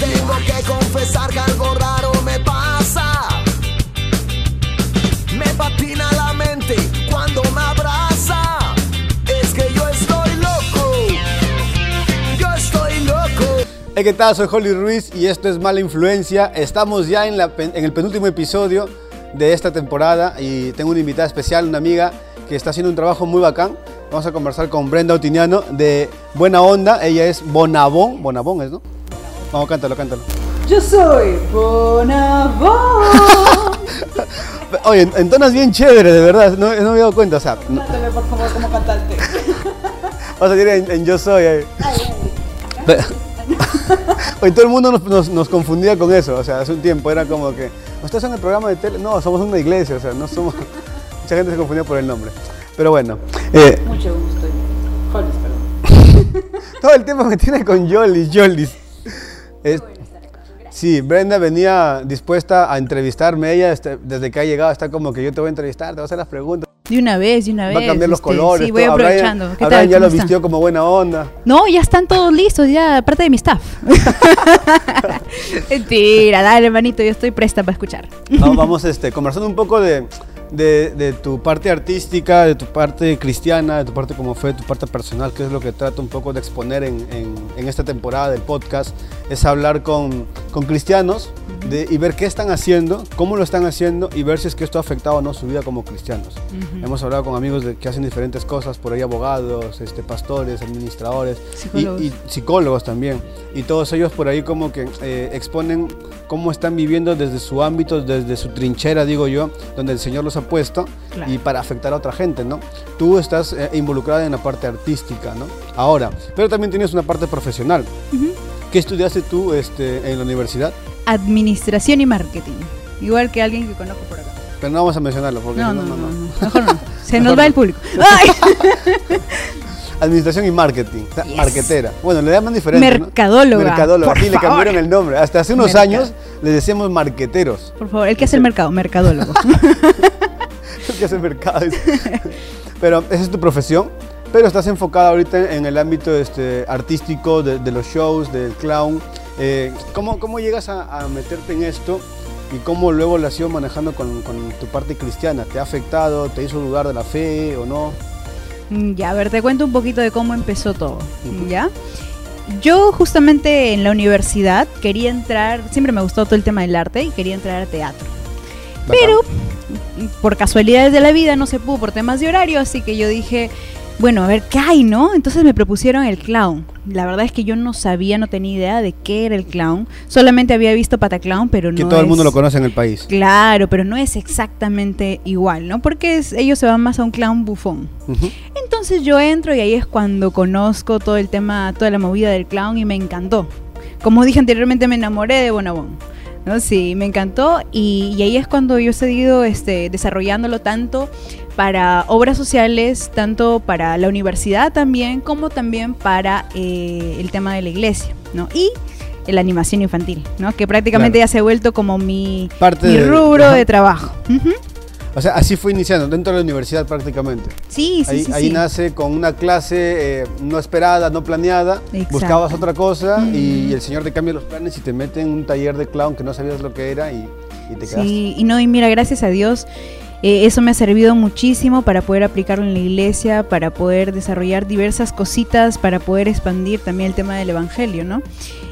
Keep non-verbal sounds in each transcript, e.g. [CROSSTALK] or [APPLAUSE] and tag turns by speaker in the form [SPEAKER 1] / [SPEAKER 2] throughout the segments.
[SPEAKER 1] Tengo que confesar que algo raro me pasa. Me patina la mente cuando me abraza. Es que yo estoy loco. Yo estoy loco.
[SPEAKER 2] Hey, ¿qué tal? Soy Holly Ruiz y esto es Mala Influencia. Estamos ya en, la en el penúltimo episodio de esta temporada y tengo una invitada especial, una amiga que está haciendo un trabajo muy bacán. Vamos a conversar con Brenda Otiniano de Buena Onda. Ella es Bonabón. Bonabón es, ¿no? Vamos, cántalo, cántalo.
[SPEAKER 3] Yo soy Bonabón. [LAUGHS]
[SPEAKER 2] Oye, entonas bien chévere, de verdad. No, no me había dado cuenta. O sea, no-
[SPEAKER 3] Cántame por favor como cantante. [LAUGHS]
[SPEAKER 2] vas a salir en, en Yo Soy. ahí. Pe- Oye, todo el mundo nos, nos- nos confundía con eso. O sea, hace un tiempo era como que, ¿ustedes son el programa de tele? No, somos una iglesia. O sea, no somos... [LAUGHS] Mucha gente se confundía por el nombre. Pero bueno, eh,
[SPEAKER 3] Mucho gusto. Hollis, perdón. [LAUGHS]
[SPEAKER 2] todo el tiempo me tiene con Yolis, Yolis. Es- sí, Brenda venía dispuesta a entrevistarme. Ella, este, desde que ha llegado, está como que yo te voy a entrevistar, te voy a hacer las preguntas.
[SPEAKER 4] De una vez, de una vez.
[SPEAKER 2] Va a cambiar los
[SPEAKER 4] este,
[SPEAKER 2] colores.
[SPEAKER 4] Sí, voy
[SPEAKER 2] todo. Abraham-
[SPEAKER 4] aprovechando. ¿Qué
[SPEAKER 2] Abraham ya
[SPEAKER 4] ¿Cómo
[SPEAKER 2] lo vistió como buena onda.
[SPEAKER 4] No, ya están todos listos, ya, aparte de mi staff. [LAUGHS] Mentira, dale, hermanito, yo estoy presta para escuchar.
[SPEAKER 2] No, vamos este, conversando un poco de, de- de tu parte artística, de tu parte cristiana, de tu parte como fe, de tu parte personal, que es lo que trato un poco de exponer en, en- en esta temporada del podcast, es hablar con, con cristianos de- y ver qué están haciendo, cómo lo están haciendo y ver si es que esto ha afectado o no su vida como cristianos. Hemos hablado con amigos de, que hacen diferentes cosas, por ahí abogados, este, pastores, administradores y-
[SPEAKER 4] Psicólogos.
[SPEAKER 2] y psicólogos también. Y todos ellos por ahí como que eh, exponen cómo están viviendo desde su ámbito, desde su trinchera, digo yo, donde el Señor los ha puesto
[SPEAKER 4] Claro.
[SPEAKER 2] y para afectar a otra gente, ¿no? Tú estás eh, involucrada en la parte artística, ¿no? Ahora, pero también tienes una parte profesional. ¿Qué estudiaste tú este, en la universidad?
[SPEAKER 4] Administración y marketing. Igual que alguien que conozco por acá.
[SPEAKER 2] Pero no vamos a mencionarlo porque
[SPEAKER 4] No, no, no, no, mejor no. [LAUGHS] Se nos va
[SPEAKER 2] no.
[SPEAKER 4] el público. [LAUGHS] ¡Ay!
[SPEAKER 2] Administración y marketing, o sea,
[SPEAKER 4] Yes.
[SPEAKER 2] marquetera. Bueno, le llaman diferente. ¿no?
[SPEAKER 4] Mercadóloga,
[SPEAKER 2] Mercadóloga,
[SPEAKER 4] por
[SPEAKER 2] sí, le cambiaron el nombre. Hasta hace unos
[SPEAKER 4] Mercado.
[SPEAKER 2] años le decíamos marqueteros.
[SPEAKER 4] Por favor, el que hace el mercado, mercadólogo. [LAUGHS]
[SPEAKER 2] que hace mercado. Pero esa es tu profesión. Pero estás enfocada ahorita en el ámbito este, artístico, de, de los shows, del clown. Eh, ¿cómo, ¿Cómo llegas a, a meterte en esto? ¿Y cómo luego lo has ido manejando con, con tu parte cristiana? ¿Te ha afectado? ¿Te hizo dudar de la fe o no?
[SPEAKER 4] Mm, Ya, a ver, te cuento un poquito de cómo empezó todo. ¿ya? Yo justamente en la universidad quería entrar, siempre me gustó todo el tema del arte y quería entrar a teatro.
[SPEAKER 2] Bacán.
[SPEAKER 4] Pero por casualidades de la vida no se pudo por temas de horario, así que yo dije, bueno, a ver qué hay, ¿no? Entonces me propusieron el clown. La verdad es que yo no sabía, no tenía idea de qué era el clown. Solamente había visto Pataclown, pero no
[SPEAKER 2] que todo el mundo lo conoce en el país.
[SPEAKER 4] Claro, pero no es exactamente igual, ¿no? Porque es- ellos se van más a un clown bufón. Entonces yo entro y ahí es cuando conozco todo el tema, toda la movida del clown y me encantó. Como dije anteriormente, me enamoré de Bonabón. ¿no? Sí, me encantó y, y ahí es cuando yo he seguido este, desarrollándolo tanto para obras sociales, tanto para la universidad también, como también para eh, el tema de la iglesia, ¿no? Y la animación infantil, ¿no? Que prácticamente
[SPEAKER 2] Claro.
[SPEAKER 4] ya se ha vuelto como mi,
[SPEAKER 2] Parte
[SPEAKER 4] mi
[SPEAKER 2] de-
[SPEAKER 4] rubro
[SPEAKER 2] ajá.
[SPEAKER 4] de trabajo.
[SPEAKER 2] O sea, así fue iniciando, dentro de la universidad prácticamente.
[SPEAKER 4] Sí, sí,
[SPEAKER 2] ahí
[SPEAKER 4] sí.
[SPEAKER 2] ahí
[SPEAKER 4] sí.
[SPEAKER 2] nace con una clase eh, no esperada, no planeada.
[SPEAKER 4] Exacto.
[SPEAKER 2] Buscabas otra cosa y el señor te cambia los planes y te mete en un taller de clown que no sabías lo que era y, y te quedaste.
[SPEAKER 4] Sí, y no, y mira, gracias a Dios, eh, eso me ha servido muchísimo para poder aplicarlo en la iglesia, para poder desarrollar diversas cositas, para poder expandir también el tema del evangelio, ¿no?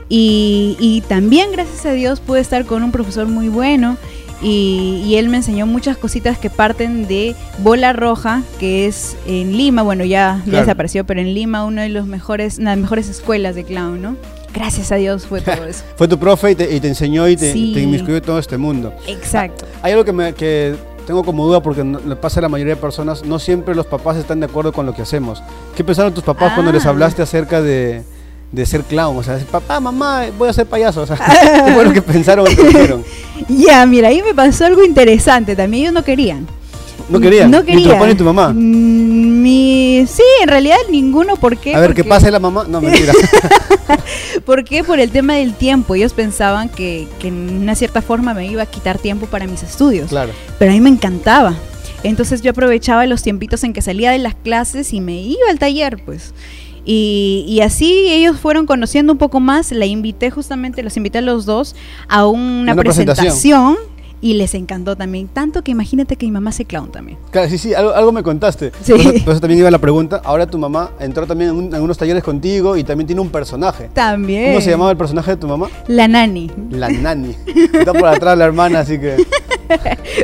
[SPEAKER 4] Y, y también, gracias a Dios, pude estar con un profesor muy bueno. Y, y él me enseñó muchas cositas que parten de Bola Roja, que es en Lima, bueno, ya, ya
[SPEAKER 2] Claro.
[SPEAKER 4] desapareció, pero en Lima, una de los mejores, una de las mejores escuelas de clown, ¿no? Gracias a Dios fue todo eso. [LAUGHS]
[SPEAKER 2] Fue tu profe y te, y te enseñó y te,
[SPEAKER 4] Sí.
[SPEAKER 2] te inmiscuyó todo este mundo.
[SPEAKER 4] Exacto.
[SPEAKER 2] Hay algo que, me, que tengo como duda porque no- le pasa a la mayoría de personas, no siempre los papás están de acuerdo con lo que hacemos. ¿Qué pensaron tus papás cuando les
[SPEAKER 4] Ah.
[SPEAKER 2] hablaste acerca de, de ser clown? O sea, decir, papá, mamá, voy a ser payaso. O sea, [LAUGHS] ¿qué fue lo que pensaron o que dijeron? [LAUGHS]
[SPEAKER 4] Ya, mira, ahí me pasó algo interesante. También ellos no querían.
[SPEAKER 2] No querían.
[SPEAKER 4] No
[SPEAKER 2] papá ni tu mamá.
[SPEAKER 4] Mm, Mi... Sí, en realidad ninguno. ¿Por qué?
[SPEAKER 2] A ver, ¿qué
[SPEAKER 4] Porque-
[SPEAKER 2] pasa la mamá? No, mentira. [LAUGHS]
[SPEAKER 4] ¿Por qué? Por el tema del tiempo. Ellos pensaban que, que en una cierta forma me iba a quitar tiempo para mis estudios.
[SPEAKER 2] claro.
[SPEAKER 4] Pero a mí me encantaba. Entonces yo aprovechaba los tiempitos en que salía de las clases y me iba al taller, pues. Y, y así ellos fueron conociendo un poco más. La invité justamente, los invité a los dos a una,
[SPEAKER 2] Una
[SPEAKER 4] presentación.
[SPEAKER 2] presentación.
[SPEAKER 4] Y les encantó también. Tanto que imagínate que mi mamá hace clown también.
[SPEAKER 2] Claro, sí, sí, algo, algo me contaste.
[SPEAKER 4] Sí.
[SPEAKER 2] Por, eso, por eso también iba la pregunta. Ahora tu mamá entró también en, un- en unos talleres contigo y también tiene un personaje.
[SPEAKER 4] También.
[SPEAKER 2] ¿Cómo se llamaba el personaje de tu mamá?
[SPEAKER 4] La nani.
[SPEAKER 2] La nani. [LAUGHS] Está por atrás la hermana, así que.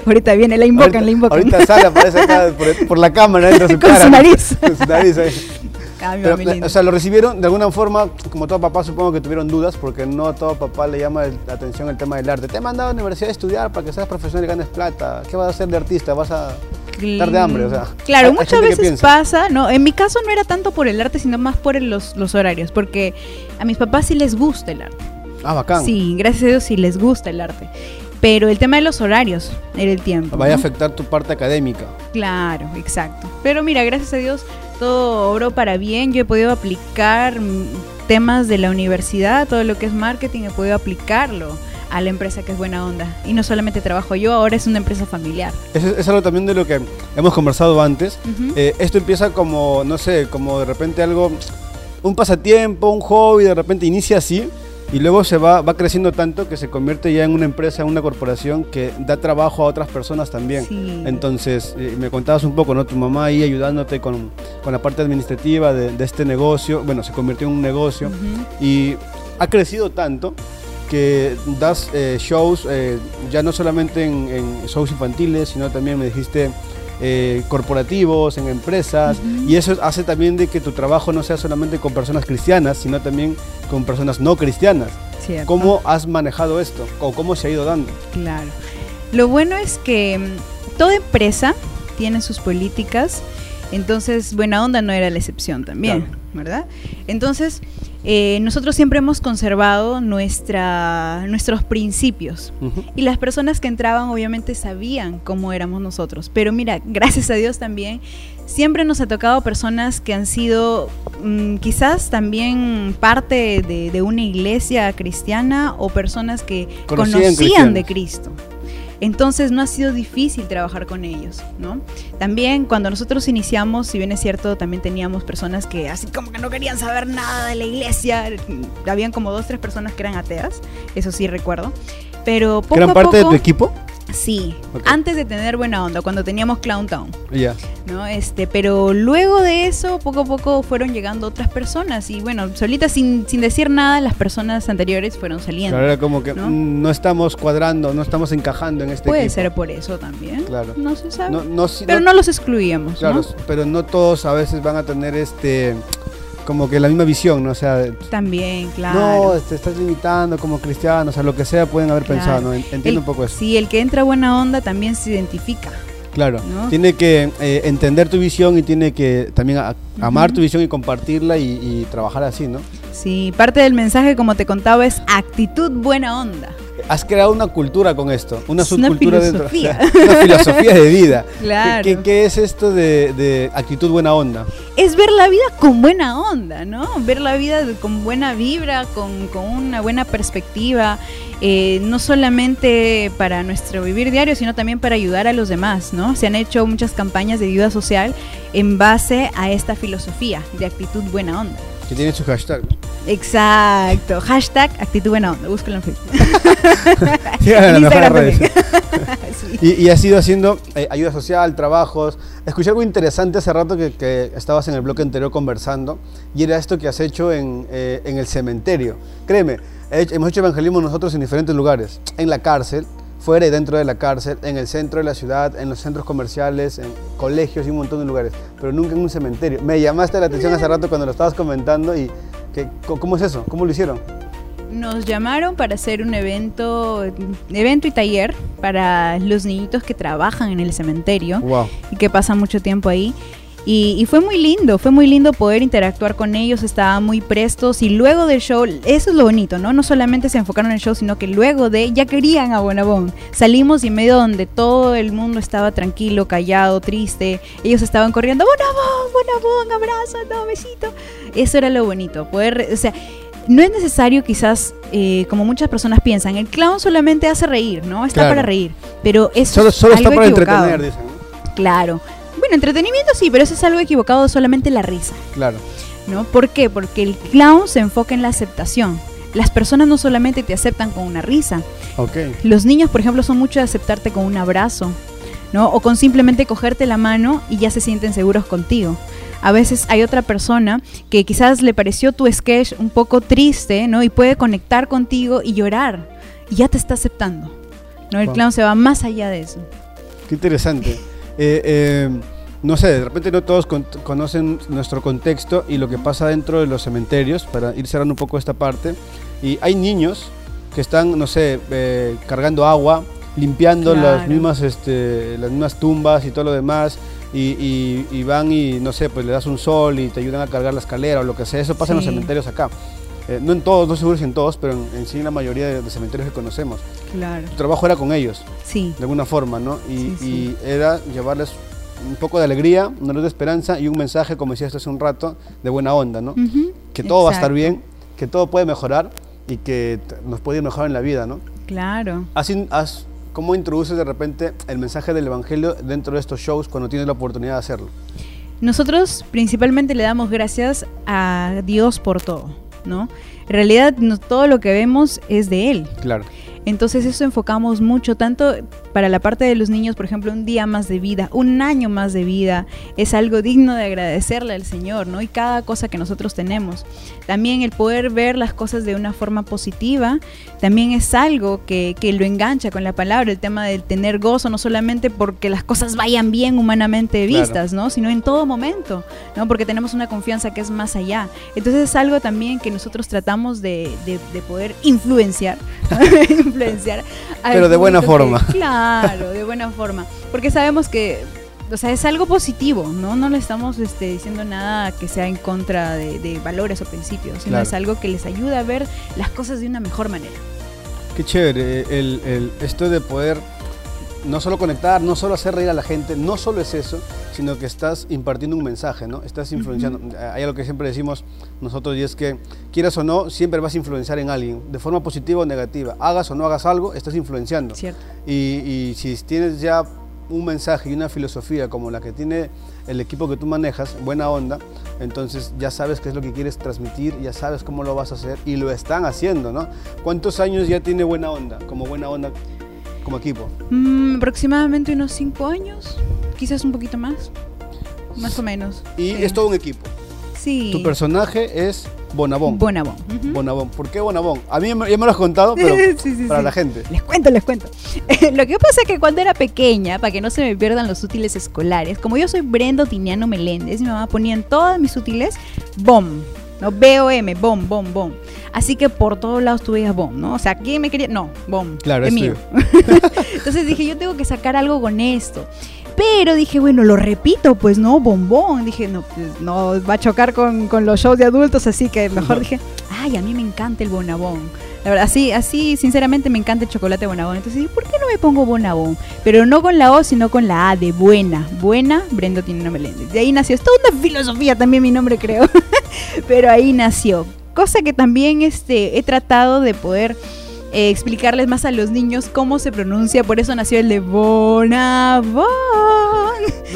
[SPEAKER 4] Ahorita viene, la invocan,
[SPEAKER 2] ahorita,
[SPEAKER 4] la invocan.
[SPEAKER 2] Ahorita sale, aparece acá por, por la cámara, entra su [LAUGHS]
[SPEAKER 4] Con
[SPEAKER 2] cara.
[SPEAKER 4] su nariz. [LAUGHS]
[SPEAKER 2] Con su nariz ahí.
[SPEAKER 4] Mi
[SPEAKER 2] Pero, o sea, lo recibieron de alguna forma, como todo papá, supongo que tuvieron dudas, porque no a todo papá le llama la atención el tema del arte. Te he mandado a la universidad a estudiar para que seas profesional y ganes plata. ¿Qué vas a hacer de artista? ¿Vas a estar de hambre? O sea,
[SPEAKER 4] Claro,
[SPEAKER 2] hay-
[SPEAKER 4] muchas veces pasa, ¿no? En mi caso no era tanto por el arte, sino más por el- los, los horarios, porque a mis papás sí les gusta el arte.
[SPEAKER 2] Ah, bacán.
[SPEAKER 4] Sí, gracias a Dios sí les gusta el arte. Pero el tema de los horarios era el tiempo.
[SPEAKER 2] Vaya a afectar tu parte académica.
[SPEAKER 4] Claro, exacto. Pero mira, gracias a Dios todo obró para bien. Yo he podido aplicar temas de la universidad, todo lo que es marketing, he podido aplicarlo a la empresa que es buena onda. Y no solamente trabajo yo, ahora es una empresa familiar.
[SPEAKER 2] Es, es algo también de lo que hemos conversado antes.
[SPEAKER 4] Ujú.
[SPEAKER 2] Eh, esto empieza como, no sé, como de repente algo, un pasatiempo, un hobby, de repente inicia así y luego se va, va creciendo tanto que se convierte ya en una empresa, en una corporación que da trabajo a otras personas también.
[SPEAKER 4] Sí.
[SPEAKER 2] Entonces, eh, me contabas un poco, ¿no? Tu mamá ahí ayudándote con, con la parte administrativa de, de este negocio. Bueno, se convirtió en un negocio
[SPEAKER 4] Ujú.
[SPEAKER 2] y ha crecido tanto que das eh, shows eh, ya no solamente en, en shows infantiles, sino también me dijiste eh, corporativos, en empresas, y eso hace también de que tu trabajo no sea solamente con personas cristianas, sino también con personas no cristianas.
[SPEAKER 4] Cierto.
[SPEAKER 2] ¿Cómo has manejado esto? ¿O cómo se ha ido dando?
[SPEAKER 4] Claro. Lo bueno es que mm, toda empresa tiene sus políticas, entonces Buena Onda no era la excepción también,
[SPEAKER 2] Claro.
[SPEAKER 4] ¿verdad? Entonces, eh, nosotros siempre hemos conservado nuestra, nuestros principios. Y las personas que entraban obviamente sabían cómo éramos nosotros. Pero mira, [LAUGHS] gracias a Dios también, siempre nos ha tocado personas que han sido mm, quizás también parte de, de una iglesia cristiana o personas que
[SPEAKER 2] Conocían
[SPEAKER 4] conocían, de. Cristo. Entonces no ha sido difícil trabajar con ellos, ¿no? También cuando nosotros iniciamos, si bien es cierto, también teníamos personas que así como que no querían saber nada de la iglesia. Habían como dos, tres personas que eran ateas, eso sí recuerdo. Pero poco
[SPEAKER 2] ¿Que eran
[SPEAKER 4] a
[SPEAKER 2] parte de tu equipo?
[SPEAKER 4] Sí, antes de tener buena onda, cuando teníamos Clown Town,
[SPEAKER 2] Ya.
[SPEAKER 4] ¿no? Este, pero luego de eso, poco a poco fueron llegando otras personas y bueno, solitas sin, sin decir nada, las personas anteriores fueron saliendo.
[SPEAKER 2] Claro, era como que
[SPEAKER 4] ¿no?
[SPEAKER 2] mm, no estamos cuadrando, no estamos encajando en este
[SPEAKER 4] Puede
[SPEAKER 2] equipo.
[SPEAKER 4] ser por eso también.
[SPEAKER 2] Claro.
[SPEAKER 4] No se sabe.
[SPEAKER 2] No,
[SPEAKER 4] pero no, los excluíamos,
[SPEAKER 2] Claro, pero no todos a veces van a tener este como que la misma visión, ¿no? O sea,
[SPEAKER 4] También, claro.
[SPEAKER 2] no, te estás limitando como cristiano, o sea, lo que sea pueden haber
[SPEAKER 4] Claro.
[SPEAKER 2] pensado, ¿no? En- Entiendo
[SPEAKER 4] El-
[SPEAKER 2] un poco eso.
[SPEAKER 4] Sí, el que entra buena onda también se identifica.
[SPEAKER 2] Claro,
[SPEAKER 4] ¿no?
[SPEAKER 2] tiene que eh, entender tu visión y tiene que también a- amar tu visión y compartirla y, y trabajar así, ¿no?
[SPEAKER 4] Sí, parte del mensaje, como te contaba, es actitud buena onda.
[SPEAKER 2] Has creado una cultura con esto, una
[SPEAKER 4] una
[SPEAKER 2] subcultura dentro,
[SPEAKER 4] filosofía. [LAUGHS]
[SPEAKER 2] una filosofía de vida. [LAUGHS]
[SPEAKER 4] Claro.
[SPEAKER 2] ¿Qué, qué- qué es esto de, de actitud buena onda?
[SPEAKER 4] es ver la vida con buena onda, ¿no? Ver la vida con buena vibra, con, con una buena perspectiva, eh, no solamente para nuestro vivir diario, sino también para ayudar a los demás, ¿no? Se han hecho muchas campañas de ayuda social en base a esta filosofía de actitud buena onda.
[SPEAKER 2] Que tiene su hashtag. ¿no?
[SPEAKER 4] Exacto. Hashtag actitud buena onda. Búscalo en Facebook. [LAUGHS]
[SPEAKER 2] En
[SPEAKER 4] En
[SPEAKER 2] las redes. [LAUGHS]
[SPEAKER 4] Sí.
[SPEAKER 2] Y, y has ido haciendo eh, ayuda social, trabajos. Escuché algo interesante hace rato que, que estabas en el bloque anterior conversando y era esto que has hecho en, eh, en el cementerio. Créeme, he hecho- hemos hecho evangelismo nosotros en diferentes lugares. En la cárcel, fuera y dentro de la cárcel, en el centro de la ciudad, en los centros comerciales, en colegios y un montón de lugares, pero nunca en un cementerio. Me llamaste la atención hace rato cuando lo estabas comentando y que, ¿cómo es eso? ¿Cómo lo hicieron?
[SPEAKER 4] Nos llamaron para hacer un evento, evento y taller para los niñitos que trabajan en el cementerio
[SPEAKER 2] Wow.
[SPEAKER 4] y que pasan mucho tiempo ahí. Y, y fue muy lindo, fue muy lindo poder interactuar con ellos, estaban muy prestos y luego del show, eso es lo bonito, ¿no? No solamente se enfocaron en el show, sino que luego de, ya querían a Bonabón. Salimos y en medio donde todo el mundo estaba tranquilo, callado, triste, ellos estaban corriendo, Bonabón, Bonabón, abrazo, no, besito. Eso era lo bonito, poder, o sea, no es necesario quizás, eh, como muchas personas piensan, el clown solamente hace reír, ¿no? Está
[SPEAKER 2] Claro.
[SPEAKER 4] para reír, pero eso
[SPEAKER 2] Solo,
[SPEAKER 4] es
[SPEAKER 2] solo está
[SPEAKER 4] algo
[SPEAKER 2] para
[SPEAKER 4] equivocado.
[SPEAKER 2] entretener, dicen.
[SPEAKER 4] Claro. Bueno, entretenimiento sí, pero eso es algo equivocado, solamente la risa.
[SPEAKER 2] Claro.
[SPEAKER 4] ¿no? ¿Por qué? Porque el clown se enfoca en la aceptación. Las personas no solamente te aceptan con una risa.
[SPEAKER 2] Ok.
[SPEAKER 4] Los niños, por ejemplo, son mucho de aceptarte con un abrazo, ¿no? O con simplemente cogerte la mano y ya se sienten seguros contigo. A veces hay otra persona que quizás le pareció tu sketch un poco triste, ¿no? Y puede conectar contigo y llorar. Y ya te está aceptando. ¿no? El
[SPEAKER 2] Wow.
[SPEAKER 4] clown se va más allá de eso.
[SPEAKER 2] Qué interesante. [LAUGHS] Eh, eh, no sé, de repente no todos con- conocen nuestro contexto y lo que pasa dentro de los cementerios, para ir cerrando un poco esta parte. Y hay niños que están, no sé, eh, cargando agua, limpiando las mismas, este, las mismas tumbas y todo lo demás. Y, y- y van y, no sé, pues le das un sol y te ayudan a cargar la escalera o lo que sea. Eso pasa en los cementerios acá. Eh, no en todos, no seguro si en todos, pero en, en sí en la mayoría de, de cementerios que conocemos.
[SPEAKER 4] Claro.
[SPEAKER 2] Tu trabajo era con ellos
[SPEAKER 4] Sí.
[SPEAKER 2] de alguna forma, ¿no? Y,
[SPEAKER 4] Sí, sí.
[SPEAKER 2] y era llevarles un poco de alegría, una luz de esperanza y un mensaje, como decías hace un rato, de buena onda, ¿no? Que todo va a estar bien, que todo puede mejorar y que nos puede ir mejor en la vida, ¿no?
[SPEAKER 4] Claro.
[SPEAKER 2] Así, haz- ¿Cómo introduces de repente el mensaje del Evangelio dentro de estos shows cuando tienes la oportunidad de hacerlo?
[SPEAKER 4] Nosotros principalmente le damos gracias a Dios por todo, ¿no? En realidad no- todo lo que vemos es de Él.
[SPEAKER 2] Claro.
[SPEAKER 4] Entonces eso enfocamos mucho, tanto para la parte de los niños, por ejemplo, un día más de vida, un año más de vida, es algo digno de agradecerle al Señor, ¿no? Y cada cosa que nosotros tenemos. También el poder ver las cosas de una forma positiva, también es algo que, que lo engancha con la palabra, el tema del tener gozo, no solamente porque las cosas vayan bien humanamente
[SPEAKER 2] Claro.
[SPEAKER 4] vistas, ¿no? Sino en todo momento, ¿no? Porque tenemos una confianza que es más allá. Entonces es algo también que nosotros tratamos de, de- de poder influenciar, [LAUGHS] [LAUGHS] influenciar.
[SPEAKER 2] Pero de buena
[SPEAKER 4] público que-
[SPEAKER 2] forma.
[SPEAKER 4] claro, de [LAUGHS] buena forma. Porque sabemos que, o sea, es algo positivo, ¿no? No le estamos este, diciendo nada que sea en contra de, de valores o principios, sino
[SPEAKER 2] Claro.
[SPEAKER 4] es algo que les ayuda a ver las cosas de una mejor manera.
[SPEAKER 2] Qué chévere, el, el- esto de poder no solo conectar, no solo hacer reír a la gente, no solo es eso, sino que estás impartiendo un mensaje, ¿no? Estás influenciando. Hay algo que siempre decimos nosotros y es que, quieras o no, siempre vas a influenciar en alguien, de forma positiva o negativa. Hagas o no hagas algo, estás influenciando.
[SPEAKER 4] ¿Cierto?
[SPEAKER 2] Y, y si tienes ya un mensaje y una filosofía como la que tiene el equipo que tú manejas, buena onda, entonces ya sabes qué es lo que quieres transmitir, ya sabes cómo lo vas a hacer y lo están haciendo, ¿no? ¿Cuántos años ya tiene buena onda, como buena onda, como equipo?
[SPEAKER 4] Mm, aproximadamente unos cinco años, quizás un poquito más, más o menos.
[SPEAKER 2] Y
[SPEAKER 4] Sí.
[SPEAKER 2] es todo un equipo.
[SPEAKER 4] Sí.
[SPEAKER 2] Tu personaje es Bonabón.
[SPEAKER 4] Bonabón.
[SPEAKER 2] Bonabón. ¿Por qué Bonabón? A mí ya me lo has contado, pero [LAUGHS]
[SPEAKER 4] Sí, sí,
[SPEAKER 2] para
[SPEAKER 4] sí.
[SPEAKER 2] la gente.
[SPEAKER 4] Les cuento, les cuento. [LAUGHS] Lo que pasa es que cuando era pequeña, para que no se me pierdan los útiles escolares, como yo soy Brenda Tiniano Meléndez, mi mamá ponía en todas mis útiles BOM, ¿no? B-O-M, BOM, BOM, BOM. Así que por todos lados tú veías BOM, ¿no? O sea, ¿quién me quería? No, BOM.
[SPEAKER 2] Claro,
[SPEAKER 4] es mío. [LAUGHS] Entonces dije, yo tengo que sacar algo con esto. Pero dije, bueno, lo repito, pues no, bombón. Dije, no, pues, no va a chocar con, con los shows de adultos, así que mejor dije, ay, a mí me encanta el bonabón. La verdad, así, así, sinceramente me encanta el chocolate bonabón. Entonces dije, ¿por qué no me pongo bonabón? Pero no con la O, sino con la A de buena. Buena, Brenda tiene una Meléndez. De ahí nació. Es toda una filosofía también mi nombre, creo. [LAUGHS] [LAUGHS] Pero ahí nació. Cosa que también este, he tratado de poder eh, explicarles más a los niños cómo se pronuncia. Por eso nació el de Bonabón.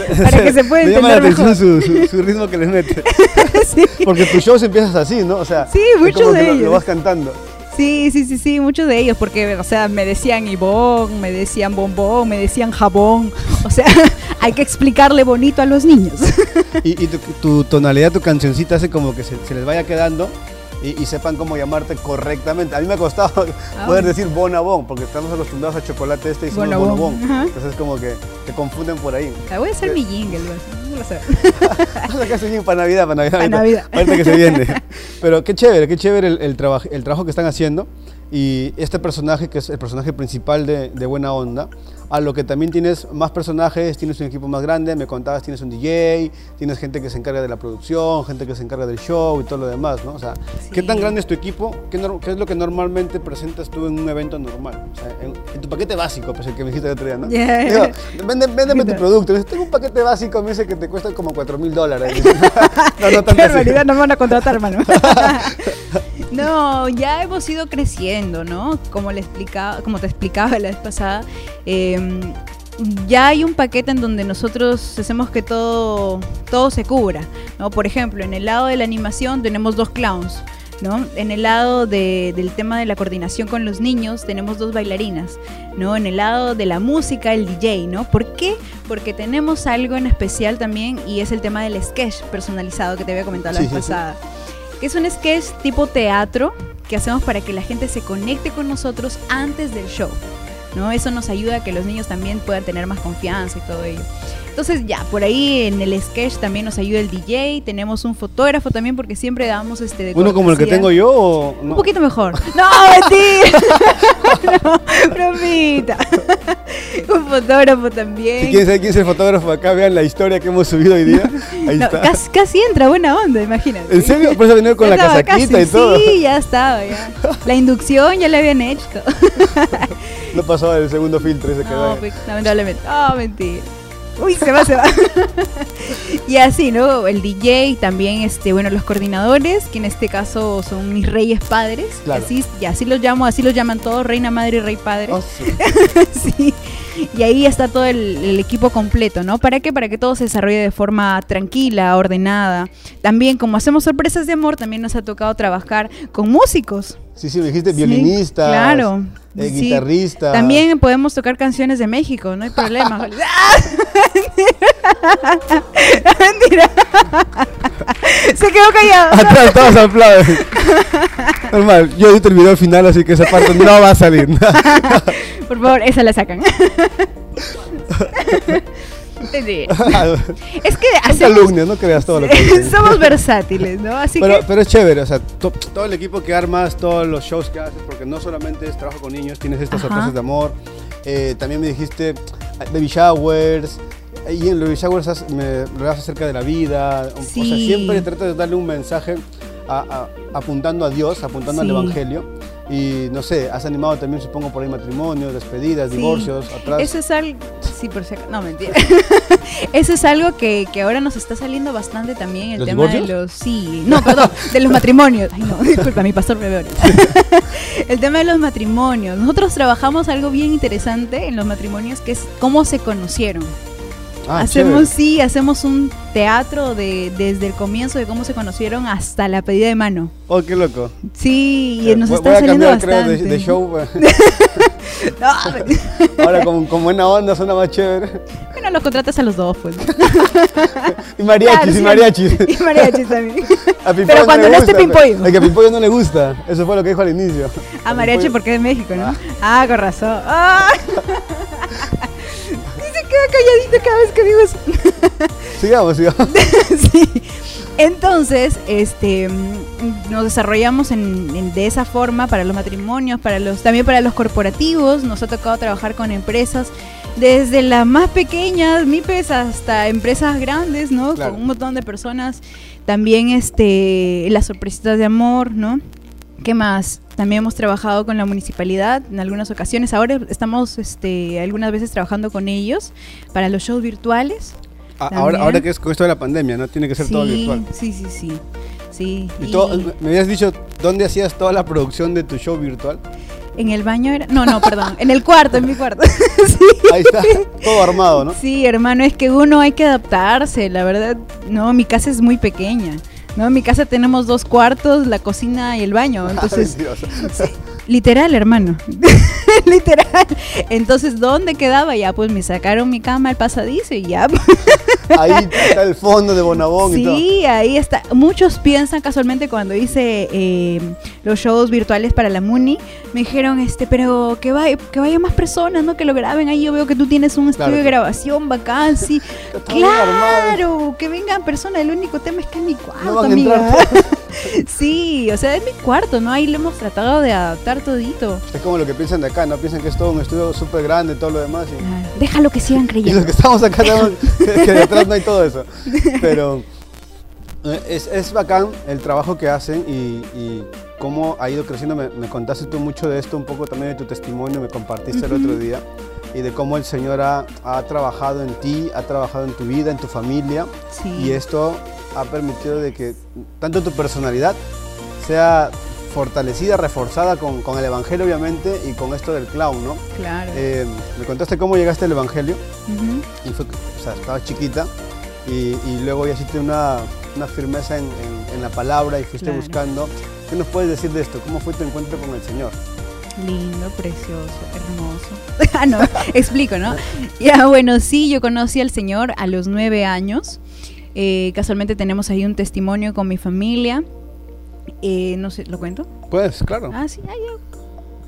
[SPEAKER 4] [LAUGHS] Para que se pueda
[SPEAKER 2] Me llama la
[SPEAKER 4] entender
[SPEAKER 2] atención su, su- su ritmo que les mete. [LAUGHS]
[SPEAKER 4] sí.
[SPEAKER 2] Porque tus shows empiezas así, ¿no? O sea,
[SPEAKER 4] Sí,
[SPEAKER 2] es
[SPEAKER 4] muchos
[SPEAKER 2] como que
[SPEAKER 4] de
[SPEAKER 2] lo- Lo,
[SPEAKER 4] ellos.
[SPEAKER 2] vas cantando.
[SPEAKER 4] Sí, sí, sí, sí, muchos de ellos, porque, o sea, me decían Ivón, me decían bombón, me decían jabón. O sea, [LAUGHS] hay que explicarle bonito a los niños. [LAUGHS]
[SPEAKER 2] Y, tu, tu tonalidad, tu cancioncita hace como que se les vaya quedando y, y sepan cómo llamarte correctamente. A mí me ha costado [LAUGHS] poder decir bonabón, porque estamos acostumbrados a chocolate este y decimos
[SPEAKER 4] Bonabón,
[SPEAKER 2] bonobón.
[SPEAKER 4] ajá.
[SPEAKER 2] Entonces como que te confunden por ahí.
[SPEAKER 4] Ah, Voy a hacer mi jingle, güey. No lo sé. [LAUGHS]
[SPEAKER 2] Para Navidad, para Navidad.
[SPEAKER 4] Pa'
[SPEAKER 2] ahorita-
[SPEAKER 4] Navidad.
[SPEAKER 2] Ahorita que se viene. [LAUGHS] Pero qué chévere, qué chévere el, el, traba- el trabajo que están haciendo. Y este personaje, que es el personaje principal de, de Buena Onda, a lo que también tienes más personajes, tienes un equipo más grande, me contabas, tienes un DJ, tienes gente que se encarga de la producción, gente que se encarga del show y todo lo demás, ¿no? O sea, ¿qué
[SPEAKER 4] Sí.
[SPEAKER 2] tan grande es tu equipo? ¿Qué, qué es lo que normalmente presentas tú en un evento normal? O sea, en, en tu paquete básico, pues el que me dijiste el otro día, ¿no?
[SPEAKER 4] Yeah.
[SPEAKER 2] Digo, "Vende- véndeme tu [LAUGHS] producto. Dices, Tengo un paquete básico, me dice que te cuesta como 4 mil dólares. [LAUGHS] [LAUGHS] no, no tanto
[SPEAKER 4] Qué
[SPEAKER 2] así.
[SPEAKER 4] no me van a contratar, hermano. no, ya hemos ido creciendo, ¿no? Como le explicaba, como te explicaba la vez pasada, eh, ya hay un paquete en donde nosotros hacemos que todo, todo se cubra. ¿no? Por ejemplo, en el lado de la animación tenemos dos clowns. ¿No? En el lado de- del tema de la coordinación con los niños tenemos dos bailarinas, ¿no? En el lado de la música el DJ, ¿no? ¿Por qué? Porque tenemos algo en especial también y es el tema del sketch personalizado que te había comentado la
[SPEAKER 2] Sí,
[SPEAKER 4] vez
[SPEAKER 2] sí.
[SPEAKER 4] pasada. Que es un sketch tipo teatro que hacemos para que la gente se conecte con nosotros antes del show. ¿No? Eso nos ayuda a que los niños también puedan tener más confianza y todo ello. Entonces ya, por ahí en el sketch también nos ayuda el DJ, tenemos un fotógrafo también porque siempre damos este de
[SPEAKER 2] ¿Uno como el que tengo yo o no?
[SPEAKER 4] Un poquito mejor. [LAUGHS] No, mentira. [LAUGHS] no, bromita. [LAUGHS] un fotógrafo también.
[SPEAKER 2] Si quieren saber quién es el fotógrafo acá, vean la historia que hemos subido hoy día. [LAUGHS] Ahí
[SPEAKER 4] No,
[SPEAKER 2] está.
[SPEAKER 4] casi, casi entra, buena onda, imagínate.
[SPEAKER 2] ¿En serio? Por eso venido con
[SPEAKER 4] Ya
[SPEAKER 2] la casaquita
[SPEAKER 4] casi,
[SPEAKER 2] y todo.
[SPEAKER 4] Sí, ya estaba, ya. La inducción ya la habían hecho.
[SPEAKER 2] No pasó el segundo filtro ese que
[SPEAKER 4] No, pues, lamentablemente. Oh, mentira. Uy, se va, se va. [LAUGHS] y así, ¿no? El DJ, también, este, bueno, los coordinadores, que en este caso son mis reyes padres.
[SPEAKER 2] Claro.
[SPEAKER 4] Así, y así los llamo, así los llaman todos, reina, madre y rey padre.
[SPEAKER 2] Oh, sí. [LAUGHS]
[SPEAKER 4] sí. Y ahí está todo el, el equipo completo, ¿no? ¿Para qué? Para que todo se desarrolle de forma tranquila, ordenada. También, como hacemos sorpresas de amor, también nos ha tocado trabajar con músicos.
[SPEAKER 2] Sí, sí, me dijiste
[SPEAKER 4] Sí,
[SPEAKER 2] violinistas,
[SPEAKER 4] claro.
[SPEAKER 2] eh,
[SPEAKER 4] Sí.
[SPEAKER 2] guitarristas.
[SPEAKER 4] También podemos tocar canciones de México, no hay problema. [LAUGHS] Mentira. [LAUGHS] Se quedó callado.
[SPEAKER 2] Atrás todos aplauden. [LAUGHS] Normal, yo edito el video al final, así que esa parte no va a salir.
[SPEAKER 4] Por favor, esa la sacan. [LAUGHS] Es que hacemos,
[SPEAKER 2] calumnias, no creas todo lo que [LAUGHS]
[SPEAKER 4] somos [LAUGHS] versátiles, ¿no? Así
[SPEAKER 2] Pero,
[SPEAKER 4] que
[SPEAKER 2] pero es chévere, o sea, to- todo el equipo que armas, todos los shows que haces, porque no solamente es trabajo con niños, tienes estas sorpresas de amor. eh, también me dijiste eh, baby showers. Y en baby showers me hablas acerca de la vida. O sea, siempre tratas de darle un mensaje a- a- apuntando a Dios, apuntando al. Evangelio. Y no sé, has animado también, supongo, por ahí matrimonios, despedidas,
[SPEAKER 4] Sí.
[SPEAKER 2] divorcios, atrás.
[SPEAKER 4] Eso es algo. Sí, por si acaso. No, mentira. [LAUGHS] Eso es algo que, que ahora nos está saliendo bastante también. El
[SPEAKER 2] ¿Los
[SPEAKER 4] tema de los. Sí. No, perdón. De los matrimonios. Ay, no, [LAUGHS] disculpa, mi pastor me ve ahorita. [LAUGHS] El tema de los matrimonios. Nosotros trabajamos algo bien interesante en los matrimonios que es cómo se conocieron.
[SPEAKER 2] Ah,
[SPEAKER 4] hacemos,
[SPEAKER 2] chévere.
[SPEAKER 4] sí, hacemos un teatro de, desde el comienzo de cómo se conocieron hasta la pedida de mano.
[SPEAKER 2] Oh, qué loco.
[SPEAKER 4] Sí, y
[SPEAKER 2] Eh,
[SPEAKER 4] nos
[SPEAKER 2] voy-
[SPEAKER 4] está
[SPEAKER 2] voy a
[SPEAKER 4] saliendo
[SPEAKER 2] cambiar, creo,
[SPEAKER 4] bastante.
[SPEAKER 2] de, de show. [LAUGHS]
[SPEAKER 4] No, [LAUGHS]
[SPEAKER 2] Ahora con, con buena onda suena más chévere.
[SPEAKER 4] bueno, los contratas a los dos, pues. [LAUGHS]
[SPEAKER 2] Y mariachis,
[SPEAKER 4] Claro,
[SPEAKER 2] y
[SPEAKER 4] sí.
[SPEAKER 2] mariachis.
[SPEAKER 4] Y mariachis también.
[SPEAKER 2] A
[SPEAKER 4] Pero cuando no esté Pimpollo.
[SPEAKER 2] Es que a Pimpollo no le gusta. Eso fue lo que dijo al inicio.
[SPEAKER 4] A mariachi
[SPEAKER 2] Pimpollo-
[SPEAKER 4] porque es de México, ¿no?
[SPEAKER 2] Ah.
[SPEAKER 4] Ah, con razón. Ah. Se queda calladito cada vez que digo eso. [LAUGHS]
[SPEAKER 2] Sigamos, sigamos. [LAUGHS]
[SPEAKER 4] sí. Entonces, este, nos desarrollamos en, en- de esa forma para los matrimonios, para los, también para los corporativos. Nos ha tocado trabajar con empresas desde las más pequeñas, MIPES, hasta empresas grandes, ¿no?
[SPEAKER 2] Claro.
[SPEAKER 4] Con un montón de personas. También, este, las sorpresitas de amor, ¿no? ¿Qué más? También hemos trabajado con la municipalidad en algunas ocasiones. Ahora estamos, este, algunas veces trabajando con ellos para los shows virtuales.
[SPEAKER 2] A-
[SPEAKER 4] También.
[SPEAKER 2] Ahora, ahora que es con esto de la pandemia, ¿no? Tiene que ser todo virtual.
[SPEAKER 4] Sí, sí, sí. Sí.
[SPEAKER 2] Y
[SPEAKER 4] y
[SPEAKER 2] todo- me habías dicho dónde hacías toda la producción de tu show virtual.
[SPEAKER 4] En el baño era. No, no, perdón. En el cuarto, en mi cuarto. [LAUGHS] sí.
[SPEAKER 2] Ahí está, todo armado, ¿no?
[SPEAKER 4] Sí, hermano, es que uno hay que adaptarse, la verdad. No, mi casa es muy pequeña. No, en mi casa tenemos dos cuartos, la cocina y el baño. Entonces,
[SPEAKER 2] Mentiroso.
[SPEAKER 4] literal, hermano. [LAUGHS] [LAUGHS] literal. Entonces, ¿dónde quedaba? Ya, pues me sacaron mi cama al pasadizo y ya. [LAUGHS]
[SPEAKER 2] Ahí está el fondo de Bonabón y todo.
[SPEAKER 4] Sí, ahí está. Muchos piensan casualmente cuando hice eh, los shows virtuales para la Muni, me dijeron, este, pero que vaya, que vaya más personas, ¿no? Que lo graben ahí. Yo veo que tú tienes un estudio
[SPEAKER 2] Claro.
[SPEAKER 4] de grabación bacán, sí. [LAUGHS] Claro, que vengan personas. El único tema es que es mi cuarto,
[SPEAKER 2] No
[SPEAKER 4] amiga.
[SPEAKER 2] todos.
[SPEAKER 4] sí, o sea, es mi cuarto, ¿no? Ahí le hemos tratado de adaptar todito.
[SPEAKER 2] Es como lo que piensan de acá, ¿no? Piensan que es todo un estudio súper grande, todo lo demás. Y.
[SPEAKER 4] Déjalo que sigan [LAUGHS]
[SPEAKER 2] y los
[SPEAKER 4] creyendo.
[SPEAKER 2] que estamos acá [LAUGHS] sabemos que, detrás no hay todo eso. Pero eh, es, es bacán el trabajo que hacen y, y cómo ha ido creciendo. Me, me contaste tú mucho de esto, un poco también de tu testimonio, me compartiste el otro día. Y de cómo el Señor ha, ha trabajado en ti, ha trabajado en tu vida, en tu familia.
[SPEAKER 4] Sí.
[SPEAKER 2] Y esto ha permitido de que tanto tu personalidad sea fortalecida, reforzada con, con el Evangelio, obviamente, y con esto del clown, ¿no?
[SPEAKER 4] Claro.
[SPEAKER 2] Eh, me contaste cómo llegaste al Evangelio,
[SPEAKER 4] Ujú.
[SPEAKER 2] y fue, o sea, estabas chiquita, y, y luego ya hiciste una, una firmeza en, en- en la palabra y fuiste
[SPEAKER 4] Claro.
[SPEAKER 2] buscando. ¿Qué nos puedes decir de esto? ¿Cómo fue tu encuentro con el Señor?
[SPEAKER 4] Lindo, precioso, hermoso. [LAUGHS] ah, no, explico, ¿no? [LAUGHS] Ya, bueno, sí, yo conocí al Señor a los nueve años. Eh, casualmente tenemos ahí un testimonio con mi familia. Eh, no sé, ¿lo cuento?
[SPEAKER 2] Pues, claro.
[SPEAKER 4] Ah, sí, ah.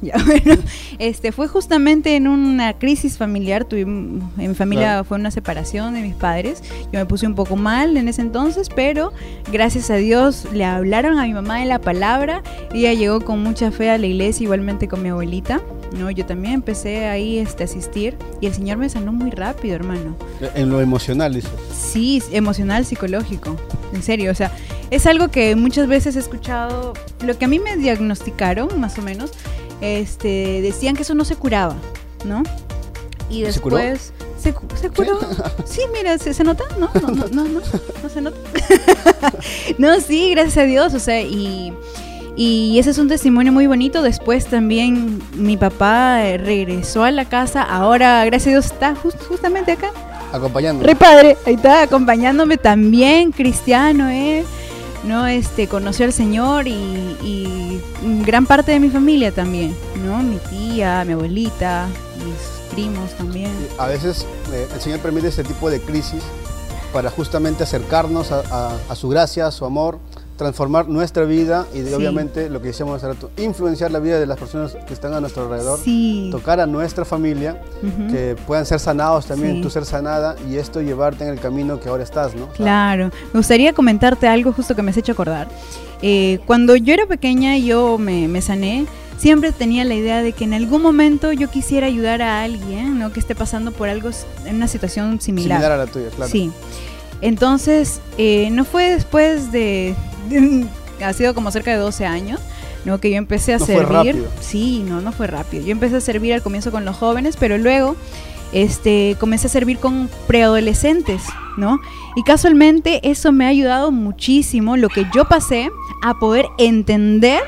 [SPEAKER 4] [LAUGHS] Ya, bueno, este fue justamente en una crisis familiar, tuvimos, en mi familia
[SPEAKER 2] Claro.
[SPEAKER 4] fue una separación de mis padres, yo me puse un poco mal en ese entonces, pero gracias a Dios le hablaron a mi mamá de la palabra, ella llegó con mucha fe a la iglesia, igualmente con mi abuelita, ¿no? Yo también empecé ahí este, a asistir y el Señor me sanó muy rápido, hermano.
[SPEAKER 2] En lo emocional, dices.
[SPEAKER 4] Sí, emocional, psicológico. En serio, o sea, es algo que muchas veces he escuchado. Lo que a mí me diagnosticaron, más o menos, este, decían que eso no se curaba, ¿no? Y
[SPEAKER 2] ¿Se curó?
[SPEAKER 4] después. ¿Se, cu- se curó? [LAUGHS] Sí, mira, ¿se, se nota? No, no, no, no, no, no se nota. [LAUGHS] no, sí, gracias a Dios, o sea, y. Y ese es un testimonio muy bonito. Después también mi papá regresó a la casa. Ahora, gracias a Dios, está jus- justamente acá.
[SPEAKER 2] Acompañando.
[SPEAKER 4] Re padre, ahí está acompañándome también, cristiano, ¿eh? ¿No? Este, conoció al Señor y, y gran parte de mi familia también, ¿no? Mi tía, mi abuelita, mis primos también.
[SPEAKER 2] A veces eh, el Señor permite este tipo de crisis para justamente acercarnos a, a- a su gracia, a su amor, transformar nuestra vida y de-
[SPEAKER 4] Sí.
[SPEAKER 2] obviamente lo que decíamos hace rato, influenciar la vida de las personas que están a nuestro alrededor,
[SPEAKER 4] Sí.
[SPEAKER 2] tocar a nuestra familia, que puedan ser sanados también,
[SPEAKER 4] Sí.
[SPEAKER 2] tú ser sanada y esto llevarte en el camino que ahora estás, ¿no?
[SPEAKER 4] Claro, me gustaría comentarte algo justo que me has hecho acordar. Eh, cuando yo era pequeña y yo me, me sané, siempre tenía la idea de que en algún momento yo quisiera ayudar a alguien ¿no? que esté pasando por algo, en una situación
[SPEAKER 2] similar a la tuya, claro.
[SPEAKER 4] Sí. Entonces, eh, no fue después de, de- [LAUGHS] Ha sido como cerca de 12 años, ¿no? Que yo empecé a
[SPEAKER 2] No fue
[SPEAKER 4] servir.
[SPEAKER 2] rápido.
[SPEAKER 4] Sí, no, no fue rápido. Yo empecé a servir al comienzo con los jóvenes, pero luego este, comencé a servir con preadolescentes, ¿no? Y casualmente eso me ha ayudado muchísimo, lo que yo pasé, a poder entender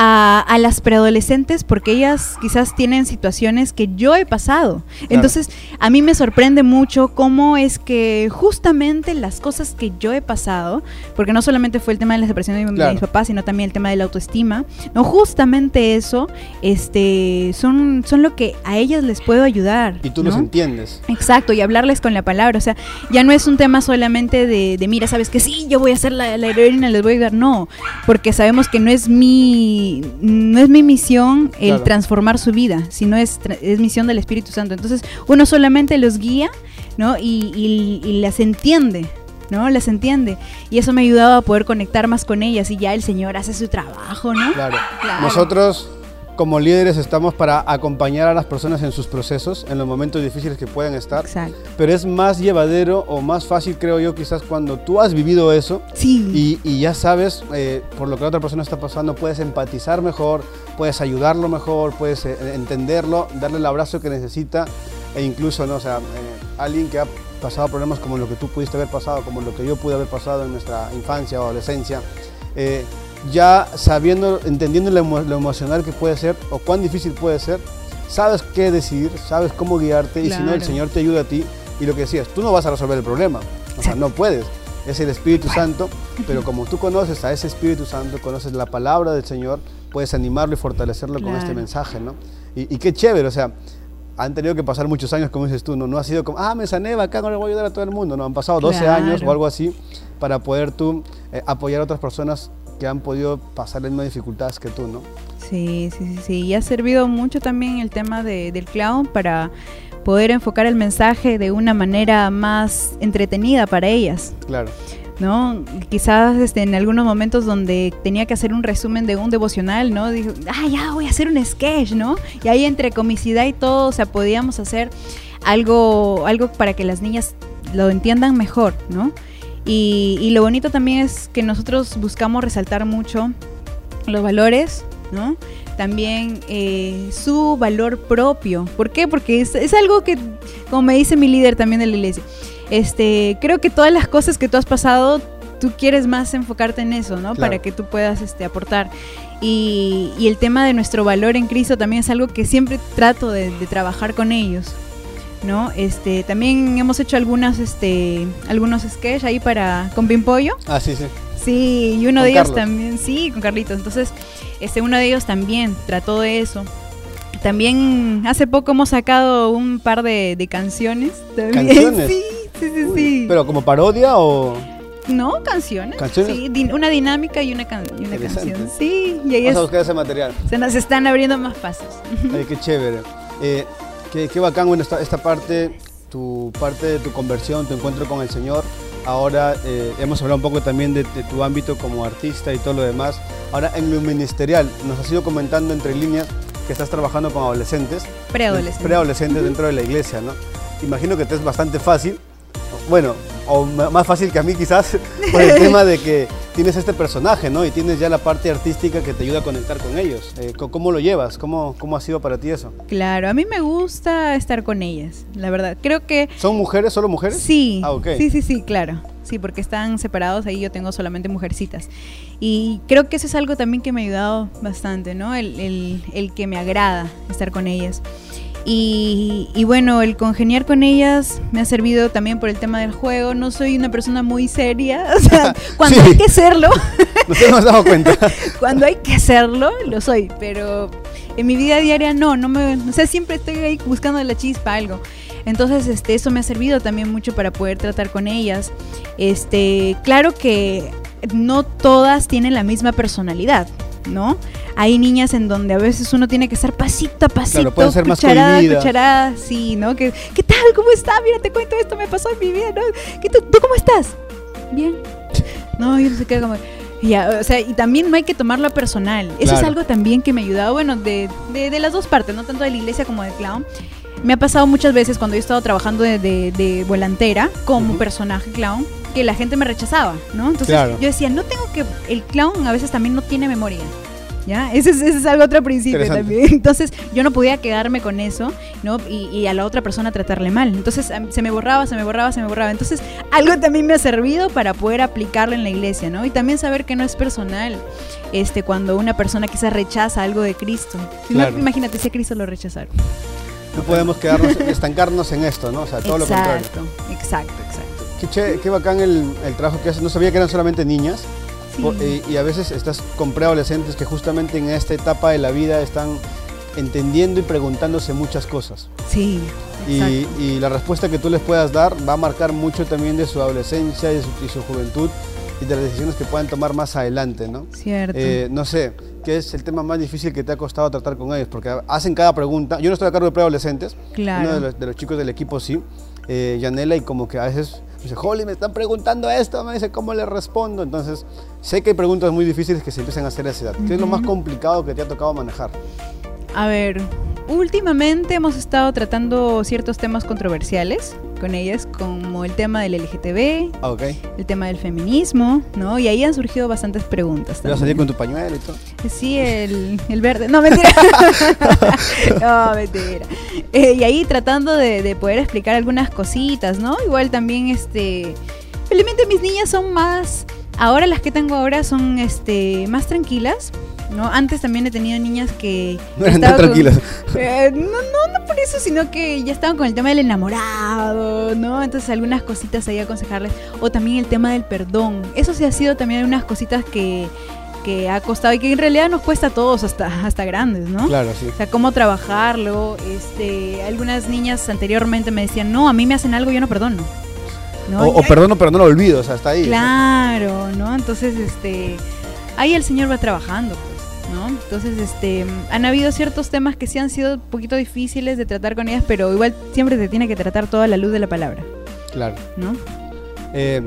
[SPEAKER 4] a, a las preadolescentes porque ellas quizás tienen situaciones que yo he pasado. Entonces, a mí me sorprende mucho cómo es que justamente las cosas que yo he pasado, porque no solamente fue el tema de la separación de,
[SPEAKER 2] Claro.
[SPEAKER 4] mis papás, sino también el tema de la autoestima, no justamente eso, este, son, son lo que a ellas les puedo ayudar.
[SPEAKER 2] Y tú
[SPEAKER 4] ¿no?
[SPEAKER 2] los entiendes.
[SPEAKER 4] Exacto, y hablarles con la palabra. O sea, ya no es un tema solamente de, de, mira, sabes que sí, yo voy a hacer la, la heroína, les voy a ayudar. No, porque sabemos que no es mi, no es mi misión el
[SPEAKER 2] Claro.
[SPEAKER 4] transformar su vida, sino es, es misión del Espíritu Santo. Entonces, uno solamente los guía, ¿no? Y, y- y las entiende. ¿no? Las entiende. Y eso me ha ayudado a poder conectar más con ellas. Y ya el Señor hace su trabajo, ¿no?
[SPEAKER 2] Claro.
[SPEAKER 4] Claro.
[SPEAKER 2] Nosotros como líderes estamos para acompañar a las personas en sus procesos, en los momentos difíciles que puedan estar.
[SPEAKER 4] Exacto.
[SPEAKER 2] Pero es más llevadero o más fácil, creo yo, quizás cuando tú has vivido eso
[SPEAKER 4] Sí.
[SPEAKER 2] y, y ya sabes eh, por lo que la otra persona está pasando, puedes empatizar mejor, puedes ayudarlo mejor, puedes eh, entenderlo, darle el abrazo que necesita e incluso, ¿no? O sea, eh, alguien que ha pasado problemas como lo que tú pudiste haber pasado, como lo que yo pude haber pasado en nuestra infancia o adolescencia, eh, ya sabiendo, entendiendo lo, emo- lo emocional que puede ser o cuán difícil puede ser, sabes qué decidir, sabes cómo guiarte y si no, el. Señor te ayuda a ti. Y lo que decías, tú no vas a resolver el problema, o sea, no puedes. Es el Espíritu Santo, [LAUGHS] pero como tú conoces a ese Espíritu Santo, conoces la palabra del Señor, puedes animarlo y fortalecerlo con este mensaje, ¿no? Y, y qué chévere, o sea, han tenido que pasar muchos años, como dices tú, no, no ha sido como, ah, me sané, acá no le voy a ayudar a todo el mundo, no, han pasado 12
[SPEAKER 4] Claro.
[SPEAKER 2] años o algo así para poder tú eh, apoyar a otras personas que han podido pasar las mismas dificultades que tú, ¿no?
[SPEAKER 4] Sí, sí, sí, sí. Y ha servido mucho también el tema de- del clown para poder enfocar el mensaje de una manera más entretenida para ellas,
[SPEAKER 2] Claro,
[SPEAKER 4] ¿no? Quizás este, en algunos momentos donde tenía que hacer un resumen de un devocional, ¿no? Dijo, ah, ya voy a hacer un sketch, ¿no? Y ahí entre comicidad y todo, o sea, podíamos hacer algo, algo para que las niñas lo entiendan mejor, ¿no? Y, y lo bonito también es que nosotros buscamos resaltar mucho los valores, ¿no? También eh, su valor propio. ¿Por qué? Porque es, es algo que, como me dice mi líder también de la iglesia, este, creo que todas las cosas que tú has pasado tú quieres más enfocarte en eso, ¿no?
[SPEAKER 2] Claro.
[SPEAKER 4] Para que tú puedas este, aportar. Y, y el tema de nuestro valor en Cristo también es algo que siempre trato de, de trabajar con ellos. ¿No? Este, también hemos hecho algunas, este, algunos sketches ahí para con Pimpollo.
[SPEAKER 2] Ah, sí, sí.
[SPEAKER 4] Sí, y uno
[SPEAKER 2] Con
[SPEAKER 4] de ellos también, sí, con Carlitos. Entonces, este, uno de ellos también trató de eso. También hace poco hemos sacado un par de, de canciones. También.
[SPEAKER 2] ¿Canciones? [LAUGHS]
[SPEAKER 4] Sí, sí, sí,
[SPEAKER 2] Uy,
[SPEAKER 4] sí.
[SPEAKER 2] Pero como parodia o...
[SPEAKER 4] no, canciones.
[SPEAKER 2] ¿Canciones?
[SPEAKER 4] Sí, din- una dinámica y una, can- y una
[SPEAKER 2] Interesante.
[SPEAKER 4] canción. Sí, y ahí
[SPEAKER 2] Vamos a
[SPEAKER 4] es-
[SPEAKER 2] buscar ese material.
[SPEAKER 4] se nos están abriendo más pasos.
[SPEAKER 2] Ay, qué chévere. Eh, qué, qué bacán, bueno, esta, esta parte, tu parte de tu conversión, tu encuentro con el Señor. Ahora eh, hemos hablado un poco también de, de tu ámbito como artista y todo lo demás. Ahora en lo ministerial, nos has ido comentando entre líneas que estás trabajando con adolescentes.
[SPEAKER 4] Preadolescentes.
[SPEAKER 2] Preadolescentes dentro de la iglesia, ¿no? Imagino que te es bastante fácil, bueno, o más fácil que a mí quizás, [LAUGHS] por el tema de que tienes este personaje, ¿no? Y tienes ya la parte artística que te ayuda a conectar con ellos. Eh, ¿Cómo lo llevas? ¿Cómo, ¿Cómo ha sido para ti eso?
[SPEAKER 4] Claro, a mí me gusta estar con ellas, la verdad. Creo que
[SPEAKER 2] ¿Son mujeres, solo mujeres?
[SPEAKER 4] Sí,
[SPEAKER 2] Ah, ok.
[SPEAKER 4] sí, sí, sí, claro. Sí, porque están separados, ahí yo tengo solamente mujercitas. Y creo que eso es algo también que me ha ayudado bastante, ¿no? El, el- el que me agrada estar con ellas. Y, y bueno, el congeniar con ellas me ha servido también por el tema del juego. No soy una persona muy seria, [LAUGHS] o sea, [LAUGHS] cuando
[SPEAKER 2] Sí.
[SPEAKER 4] hay que hacerlo, [LAUGHS]
[SPEAKER 2] No te hemos dado cuenta.
[SPEAKER 4] cuando hay que hacerlo, lo soy, pero en mi vida diaria no, no me, o sea, siempre estoy ahí buscando la chispa, algo. Entonces, este, eso me ha servido también mucho para poder tratar con ellas. Este, claro que no todas tienen la misma personalidad, ¿no? Hay niñas en donde a veces uno tiene que estar pasito a pasito,
[SPEAKER 2] Claro, ser
[SPEAKER 4] cucharada, a cucharada, sí, ¿no? Que, ¿Qué tal? ¿Cómo está? Mira, te cuento esto, me pasó en mi vida, ¿no? ¿Qué tú, ¿Tú cómo estás? Bien. No, yo no sé qué, como... Ya, o sea, y también no hay que tomarlo personal. Eso es algo también que me ha ayudado, bueno, de, de, de las dos partes, no tanto de la iglesia como de clown. Me ha pasado muchas veces cuando yo he estado trabajando de, de, de volantera como
[SPEAKER 2] Ujú.
[SPEAKER 4] personaje clown, que la gente me rechazaba, ¿no? Entonces
[SPEAKER 2] Claro.
[SPEAKER 4] yo decía, no tengo que... El clown a veces también no tiene memoria. ¿Ya? Ese es, ese es algo otro principio también. [LAUGHS] Entonces yo no podía quedarme con eso, ¿no? Y, y a la otra persona tratarle mal. Entonces se me borraba, se me borraba, se me borraba. Entonces algo también me ha servido para poder aplicarlo en la iglesia, ¿no? Y también saber que no es personal este, cuando una persona quizás rechaza algo de Cristo.
[SPEAKER 2] Claro.
[SPEAKER 4] imagínate si a Cristo lo rechazaron.
[SPEAKER 2] No podemos quedarnos, [LAUGHS] estancarnos en esto, ¿no? O sea, todo lo contrario.
[SPEAKER 4] exacto, exacto.
[SPEAKER 2] Qué, che- qué bacán el, el trabajo que haces. No sabía que eran solamente niñas.
[SPEAKER 4] Sí.
[SPEAKER 2] Po- y, y a veces estás con preadolescentes que justamente en esta etapa de la vida están entendiendo y preguntándose muchas cosas.
[SPEAKER 4] Sí,
[SPEAKER 2] Y, y la respuesta que tú les puedas dar va a marcar mucho también de su adolescencia y de su, y su juventud y de las decisiones que puedan tomar más adelante, ¿no?
[SPEAKER 4] Cierto.
[SPEAKER 2] Eh, no sé, ¿qué es el tema más difícil que te ha costado tratar con ellos? Porque hacen cada pregunta. Yo no estoy a cargo de preadolescentes.
[SPEAKER 4] Claro.
[SPEAKER 2] Uno de los, de los chicos del equipo sí, eh, Yanela, y como que a veces me dice, Holly, me están preguntando esto, me dice, ¿cómo le respondo? Entonces, sé que hay preguntas muy difíciles que se empiezan a hacer a esa edad. ¿Qué es lo más complicado que te ha tocado manejar?
[SPEAKER 4] A ver, últimamente hemos estado tratando ciertos temas controversiales con ellas, como el tema del LGTB,
[SPEAKER 2] Ah,
[SPEAKER 4] el tema del feminismo, ¿no? Y ahí han surgido bastantes preguntas.
[SPEAKER 2] ¿Te vas a salir con tu pañuelo y todo?
[SPEAKER 4] Sí, el, el verde. No, mentira. [LAUGHS] no, mentira. Eh, y ahí tratando de, de poder explicar algunas cositas, ¿no? Igual también, este. Felizmente mis niñas son más. Ahora las que tengo ahora son este más tranquilas. ¿No? Antes también he tenido niñas que.
[SPEAKER 2] No eran tan
[SPEAKER 4] con-
[SPEAKER 2] tranquilas. [LAUGHS]
[SPEAKER 4] Eh, no, no, no por eso, sino que ya estaban con el tema del enamorado, ¿no? Entonces algunas cositas ahí aconsejarles. O también el tema del perdón. Eso sí ha sido también unas cositas que, que ha costado y que en realidad nos cuesta a todos hasta, hasta grandes, ¿no?
[SPEAKER 2] Claro, sí.
[SPEAKER 4] O sea, cómo trabajarlo. Este, algunas niñas anteriormente me decían, no, a mí me hacen algo, yo no perdono. ¿no?
[SPEAKER 2] O, perdono, pero no lo olvido, o sea, hasta ahí.
[SPEAKER 4] Claro, ¿no? Entonces, este, ahí el Señor va trabajando, ¿no? Entonces, este, han habido ciertos temas que sí han sido un poquito difíciles de tratar con ellas, pero igual siempre se tiene que tratar toda la luz de la palabra,
[SPEAKER 2] Claro.
[SPEAKER 4] ¿no?
[SPEAKER 2] Eh,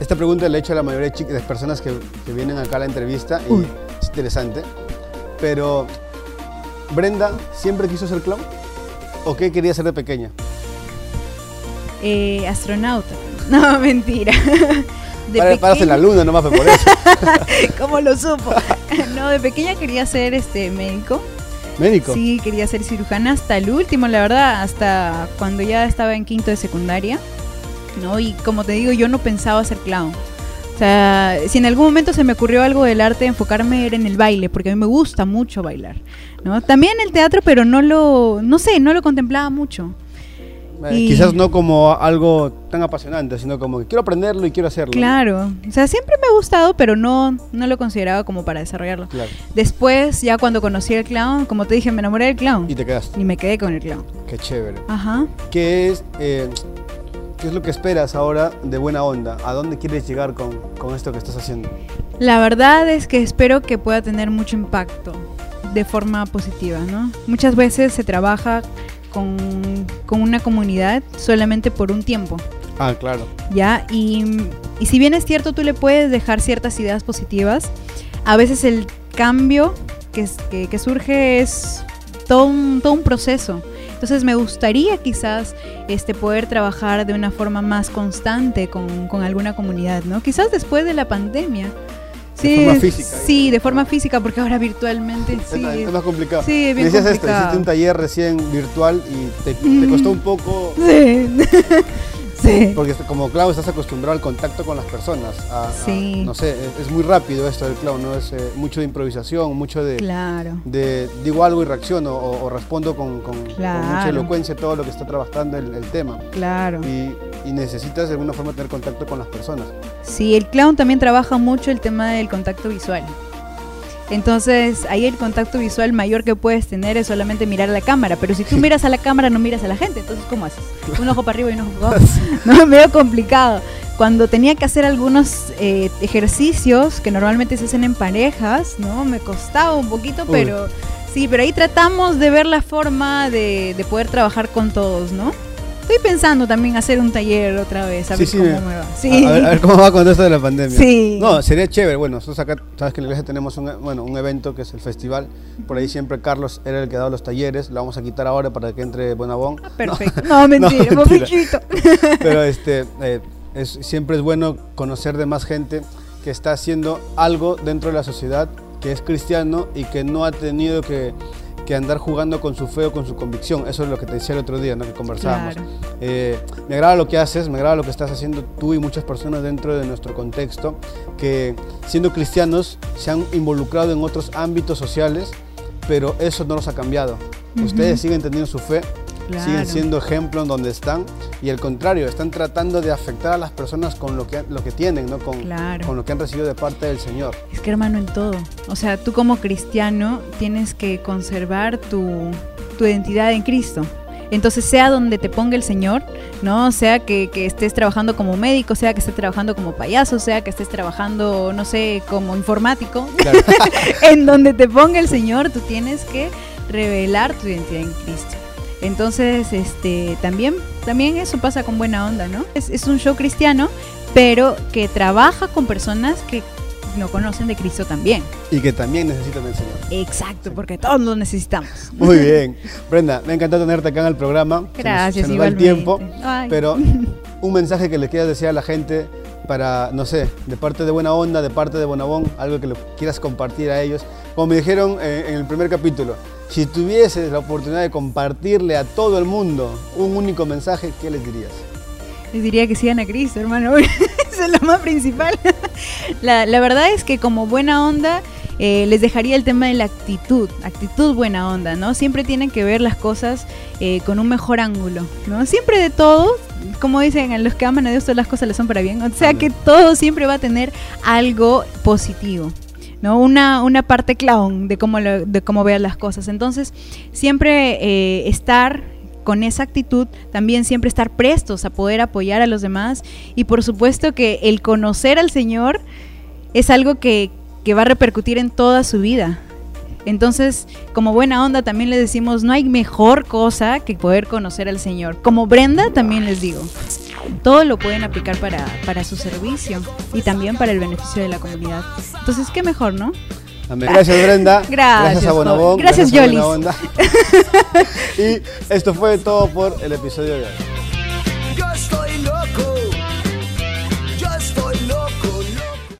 [SPEAKER 2] esta pregunta la he hecho a la mayoría de, personas que, que vienen acá a la entrevista y
[SPEAKER 4] Uy.
[SPEAKER 2] es interesante. Pero, ¿Brenda siempre quiso ser clown? ¿O qué quería ser de pequeña?
[SPEAKER 4] Eh, astronauta. [LAUGHS] No, mentira. De
[SPEAKER 2] Para, paras en la
[SPEAKER 4] pequeña-
[SPEAKER 2] luna nomás por eso. [LAUGHS]
[SPEAKER 4] ¿Cómo lo supo? [LAUGHS] no, de pequeña quería ser este médico.
[SPEAKER 2] Médico.
[SPEAKER 4] Sí, quería ser cirujana hasta el último, la verdad, hasta cuando ya estaba en quinto de secundaria, ¿no? Y como te digo, yo no pensaba ser clown. O sea, si en algún momento se me ocurrió algo del arte, enfocarme era en el baile, porque a mí me gusta mucho bailar. ¿no? También el teatro, pero no lo, no sé, no lo contemplaba mucho.
[SPEAKER 2] Eh,
[SPEAKER 4] Y-
[SPEAKER 2] Quizás no como algo tan apasionante, sino como que quiero aprenderlo y quiero hacerlo.
[SPEAKER 4] Claro, o sea, siempre me ha gustado, pero no, no lo consideraba como para desarrollarlo.
[SPEAKER 2] Claro.
[SPEAKER 4] Después, ya cuando conocí al clown, como te dije, me enamoré del clown.
[SPEAKER 2] Y te quedaste.
[SPEAKER 4] Y me quedé con el clown.
[SPEAKER 2] Qué chévere.
[SPEAKER 4] Ajá.
[SPEAKER 2] ¿Qué es, eh, ¿Qué es lo que esperas ahora de buena onda? ¿A dónde quieres llegar con, con esto que estás haciendo?
[SPEAKER 4] La verdad es que espero que pueda tener mucho impacto de forma positiva, ¿no? Muchas veces se trabaja con, con una comunidad solamente por un tiempo,
[SPEAKER 2] Ah, claro.
[SPEAKER 4] ¿ya? Y, y si bien es cierto, tú le puedes dejar ciertas ideas positivas, a veces el cambio que, que surge es todo un, todo un proceso. Entonces me gustaría quizás este, poder trabajar de una forma más constante con, con alguna comunidad, ¿no? Quizás después de la pandemia.
[SPEAKER 2] De forma física.
[SPEAKER 4] Sí, de forma física, porque ahora virtualmente
[SPEAKER 2] Es
[SPEAKER 4] sí.
[SPEAKER 2] más- es más complicado.
[SPEAKER 4] Sí,
[SPEAKER 2] Me
[SPEAKER 4] bien
[SPEAKER 2] decías esto,
[SPEAKER 4] complicado.
[SPEAKER 2] hiciste un taller recién virtual y te, te costó un poco,
[SPEAKER 4] Sí. [LAUGHS] sí. [LAUGHS]
[SPEAKER 2] porque como clown estás acostumbrado al contacto con las personas. a- a-
[SPEAKER 4] Sí.
[SPEAKER 2] no sé, es, es muy rápido esto del clown, ¿no? Es eh, mucho de improvisación, mucho de,
[SPEAKER 4] Claro.
[SPEAKER 2] de digo algo y reacciono o, o respondo con, con- con mucha elocuencia todo lo que está trabajando el, el tema.
[SPEAKER 4] Claro.
[SPEAKER 2] Y, y necesitas de alguna forma tener contacto con las personas.
[SPEAKER 4] Sí, el clown también trabaja mucho el tema del contacto visual. Entonces, ahí el contacto visual mayor que puedes tener es solamente mirar a la cámara. Pero si tú [LAUGHS] miras a la cámara, no miras a la gente. Entonces, ¿cómo haces? Un ojo para arriba y un ojo para abajo. [LAUGHS] No, [LAUGHS] medio complicado. Cuando tenía que hacer algunos eh, ejercicios que normalmente se hacen en parejas, ¿no? Me costaba un poquito,
[SPEAKER 2] Uy.
[SPEAKER 4] pero sí, pero ahí tratamos de ver la forma de, de poder trabajar con todos, ¿no? Estoy pensando también hacer un taller otra vez, a
[SPEAKER 2] Sí,
[SPEAKER 4] ver
[SPEAKER 2] sí,
[SPEAKER 4] cómo
[SPEAKER 2] me-
[SPEAKER 4] me va. Sí.
[SPEAKER 2] A, ver, a ver cómo va con esto de la pandemia.
[SPEAKER 4] Sí.
[SPEAKER 2] No, sería chévere. Bueno, nosotros acá, sabes que en la iglesia tenemos un, bueno, un evento que es el festival. Por ahí siempre Carlos era el que daba los talleres. Lo vamos a quitar ahora para que entre Bonabón.
[SPEAKER 4] Perfecto. [LAUGHS] No, mentira,
[SPEAKER 2] No, mentira. [LAUGHS] Pero este, eh, es, siempre es bueno conocer de más gente que está haciendo algo dentro de la sociedad, que es cristiano y que no ha tenido que, que andar jugando con su fe o con su convicción. Eso es lo que te decía el otro día, ¿no? que conversábamos.
[SPEAKER 4] Claro.
[SPEAKER 2] Eh, me agrada lo que haces, me agrada lo que estás haciendo tú y muchas personas dentro de nuestro contexto, que siendo cristianos se han involucrado en otros ámbitos sociales, pero eso no los ha cambiado. Ustedes siguen teniendo su fe,
[SPEAKER 4] Claro.
[SPEAKER 2] siguen siendo ejemplo en donde están y al contrario, están tratando de afectar a las personas con lo que, lo que tienen, ¿no? con,
[SPEAKER 4] Claro.
[SPEAKER 2] con lo que han recibido de parte del Señor.
[SPEAKER 4] Es que hermano, en todo. O sea, tú como cristiano tienes que conservar tu, tu identidad en Cristo. Entonces, sea donde te ponga el Señor, ¿no? Sea que, que estés trabajando como médico, sea que estés trabajando como payaso, sea que estés trabajando, no sé, como informático,
[SPEAKER 2] Claro. [LAUGHS]
[SPEAKER 4] en donde te ponga el Señor, tú tienes que revelar tu identidad en Cristo. Entonces, este, también, también eso pasa con buena onda, ¿no? Es, es un show cristiano, pero que trabaja con personas que no conocen de Cristo también.
[SPEAKER 2] y que también necesitan del Señor.
[SPEAKER 4] Exacto, porque todos lo necesitamos.
[SPEAKER 2] Muy [LAUGHS] bien. Brenda, me ha encantado tenerte acá en el programa. Se nos-
[SPEAKER 4] Gracias,
[SPEAKER 2] se nos da el
[SPEAKER 4] igualmente.
[SPEAKER 2] tiempo.
[SPEAKER 4] Ay.
[SPEAKER 2] Pero [LAUGHS] un mensaje que le quieras decir a la gente para, no sé, de parte de Buena Onda, de parte de Bonabón, algo que lo quieras compartir a ellos. Como me dijeron eh, en el primer capítulo, si tuvieses la oportunidad de compartirle a todo el mundo un único mensaje, ¿qué les dirías?
[SPEAKER 4] Les diría que sigan a Cristo, hermano. [LAUGHS] Eso es lo más principal. La, la verdad es que como buena onda, eh, les dejaría el tema de la actitud. Actitud buena onda, ¿no? Siempre tienen que ver las cosas eh, con un mejor ángulo, ¿no? Siempre de todo, como dicen, a los que aman a Dios todas las cosas les son para bien. O sea que todo siempre va a tener algo positivo. ¿no? Una, una parte clown de cómo, lo- de cómo veas las cosas. Entonces, siempre eh, estar con esa actitud, también siempre estar prestos a poder apoyar a los demás y por supuesto que el conocer al Señor es algo que, que va a repercutir en toda su vida. Entonces, como buena onda, también les decimos, no hay mejor cosa que poder conocer al Señor. Como Brenda, también les digo, todo lo pueden aplicar para, para su servicio y también para el beneficio de la comunidad. Entonces, qué mejor, ¿no?
[SPEAKER 2] Amén. Gracias Brenda. [LAUGHS]
[SPEAKER 4] Gracias,
[SPEAKER 2] a Bonabón.
[SPEAKER 4] Gracias,
[SPEAKER 2] a Buena
[SPEAKER 4] Yolis. [LAUGHS] [LAUGHS]
[SPEAKER 2] Y esto fue todo por el episodio de hoy.